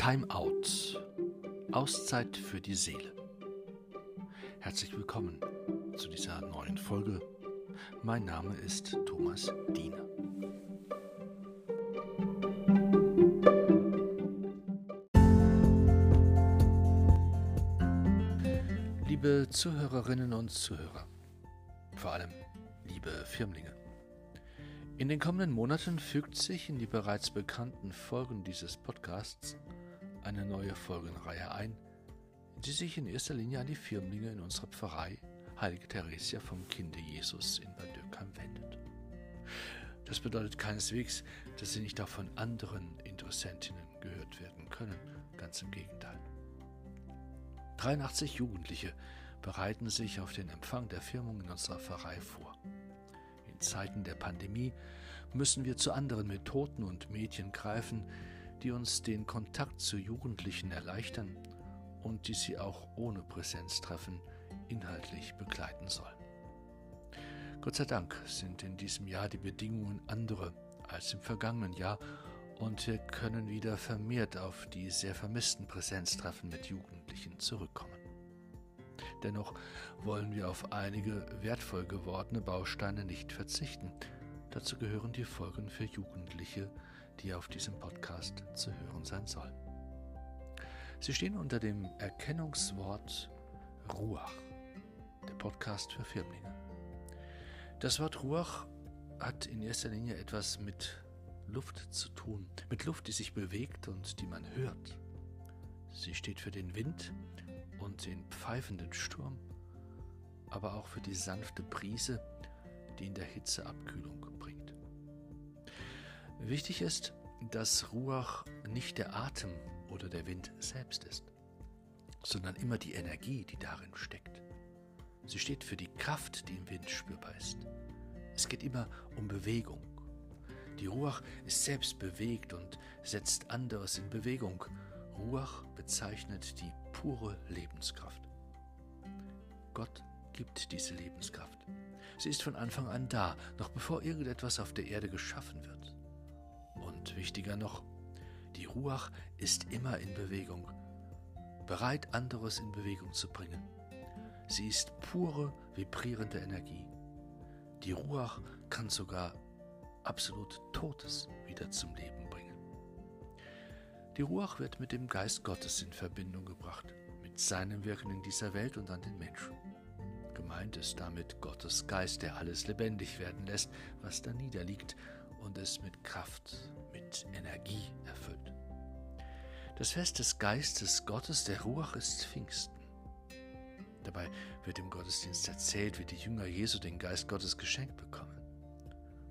Time Out. Auszeit für die Seele. Herzlich willkommen zu dieser neuen Folge. Mein Name ist Thomas Diener. Liebe Zuhörerinnen und Zuhörer, vor allem liebe Firmlinge. In den kommenden Monaten fügt sich in die bereits bekannten Folgen dieses Podcasts eine neue Folgenreihe ein, die sich in erster Linie an die Firmlinge in unserer Pfarrei Heilige Theresia vom Kinde Jesus in Bad Dürkheim wendet. Das bedeutet keineswegs, dass sie nicht auch von anderen Interessentinnen gehört werden können, ganz im Gegenteil. 83 Jugendliche bereiten sich auf den Empfang der Firmung in unserer Pfarrei vor. Zeiten der Pandemie müssen wir zu anderen Methoden und Medien greifen, die uns den Kontakt zu Jugendlichen erleichtern und die sie auch ohne Präsenztreffen inhaltlich begleiten sollen. Gott sei Dank sind in diesem Jahr die Bedingungen andere als im vergangenen Jahr und wir können wieder vermehrt auf die sehr vermissten Präsenztreffen mit Jugendlichen zurückkommen. Dennoch wollen wir auf einige wertvoll gewordene Bausteine nicht verzichten. Dazu gehören die Folgen für Jugendliche, die auf diesem Podcast zu hören sein sollen. Sie stehen unter dem Erkennungswort Ruach, der Podcast für Firmlinge. Das Wort Ruach hat in erster Linie etwas mit Luft zu tun, mit Luft, die sich bewegt und die man hört. Sie steht für den Wind und den pfeifenden Sturm, aber auch für die sanfte Brise, die in der Hitze Abkühlung bringt. Wichtig ist, dass Ruach nicht der Atem oder der Wind selbst ist, sondern immer die Energie, die darin steckt. Sie steht für die Kraft, die im Wind spürbar ist. Es geht immer um Bewegung. Die Ruach ist selbst bewegt und setzt anderes in Bewegung Ruach bezeichnet die pure Lebenskraft. Gott gibt diese Lebenskraft. Sie ist von Anfang an da, noch bevor irgendetwas auf der Erde geschaffen wird. Und wichtiger noch, die Ruach ist immer in Bewegung, bereit, anderes in Bewegung zu bringen. Sie ist pure, vibrierende Energie. Die Ruach kann sogar absolut Totes wieder zum Leben bringen. Die Ruach wird mit dem Geist Gottes in Verbindung gebracht, mit seinem Wirken in dieser Welt und an den Menschen. Gemeint ist damit Gottes Geist, der alles lebendig werden lässt, was da niederliegt und es mit Kraft, mit Energie erfüllt. Das Fest des Geistes Gottes, der Ruach, ist Pfingsten. Dabei wird im Gottesdienst erzählt, wie die Jünger Jesu den Geist Gottes geschenkt bekommen.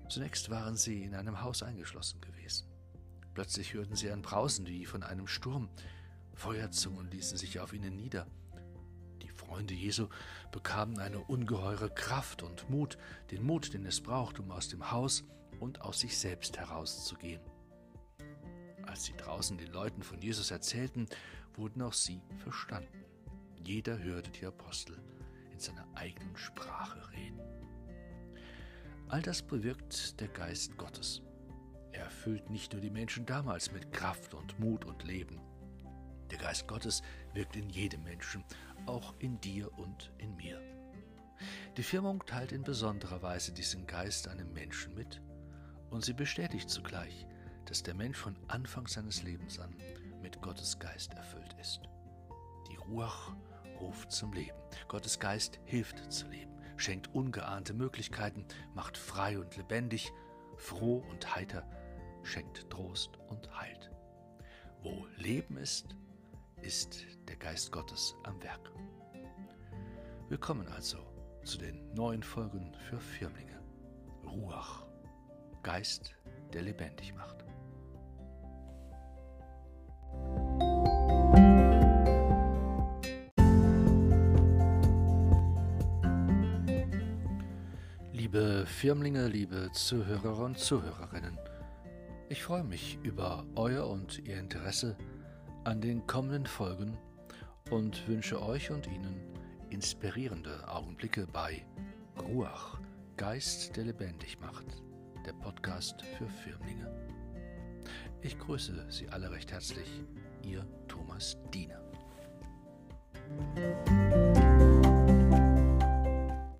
Zunächst waren sie in einem Haus eingeschlossen gewesen. Plötzlich hörten sie ein Brausen wie von einem Sturm. Feuerzungen ließen sich auf ihnen nieder. Die Freunde Jesu bekamen eine ungeheure Kraft und Mut, den Mut, den es braucht, um aus dem Haus und aus sich selbst herauszugehen. Als sie draußen den Leuten von Jesus erzählten, wurden auch sie verstanden. Jeder hörte die Apostel in seiner eigenen Sprache reden. All das bewirkt der Geist Gottes. Er erfüllt nicht nur die Menschen damals mit Kraft und Mut und Leben. Der Geist Gottes wirkt in jedem Menschen, auch in dir und in mir. Die Firmung teilt in besonderer Weise diesen Geist einem Menschen mit und sie bestätigt zugleich, dass der Mensch von Anfang seines Lebens an mit Gottes Geist erfüllt ist. Die Ruach ruft zum Leben. Gottes Geist hilft zu leben, schenkt ungeahnte Möglichkeiten, macht frei und lebendig, froh und heiter, schenkt Trost und Halt. Wo Leben ist, ist der Geist Gottes am Werk. Willkommen also zu den neuen Folgen für Firmlinge. Ruach, Geist, der lebendig macht. Liebe Firmlinge, liebe Zuhörer und Zuhörerinnen, ich freue mich über euer und ihr Interesse an den kommenden Folgen und wünsche euch und Ihnen inspirierende Augenblicke bei Ruach, Geist, der lebendig macht, der Podcast für Firmlinge. Ich grüße Sie alle recht herzlich, Ihr Thomas Diener.